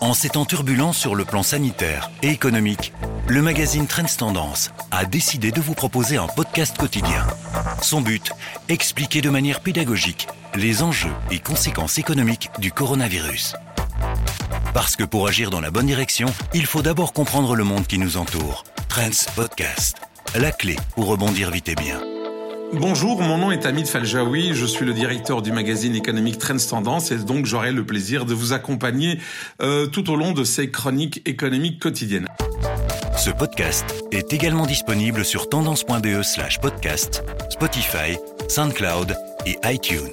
En ces temps sur le plan sanitaire et économique, le magazine Trends Tendance a décidé de vous proposer un podcast quotidien. Son but, expliquer de manière pédagogique les enjeux et conséquences économiques du coronavirus. Parce que pour agir dans la bonne direction, il faut d'abord comprendre le monde qui nous entoure. Trends Podcast, la clé pour rebondir vite et bien. Bonjour, mon nom est Hamid Faljaoui, je suis le directeur du magazine économique Trends Tendance et donc j'aurai le plaisir de vous accompagner euh, tout au long de ces chroniques économiques quotidiennes. Ce podcast est également disponible sur tendance.be slash podcast, Spotify, SoundCloud et iTunes.